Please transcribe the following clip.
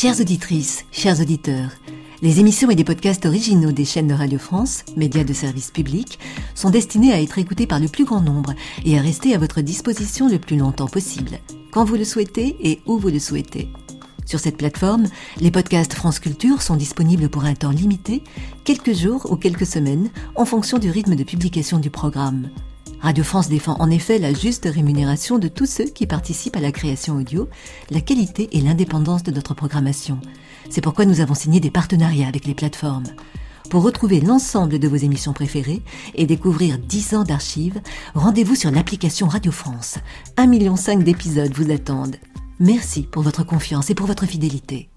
Chères auditrices, chers auditeurs, les émissions et les podcasts originaux des chaînes de Radio France, médias de service public, sont destinés à être écoutés par le plus grand nombre et à rester à votre disposition le plus longtemps possible, quand vous le souhaitez et où vous le souhaitez. Sur cette plateforme, les podcasts France Culture sont disponibles pour un temps limité, quelques jours ou quelques semaines, en fonction du rythme de publication du programme. Radio France défend en effet la juste rémunération de tous ceux qui participent à la création audio, la qualité et l'indépendance de notre programmation. C'est pourquoi nous avons signé des partenariats avec les plateformes. Pour retrouver l'ensemble de vos émissions préférées et découvrir 10 ans d'archives, rendez-vous sur l'application Radio France. 1,5 million d'épisodes vous attendent. Merci pour votre confiance et pour votre fidélité.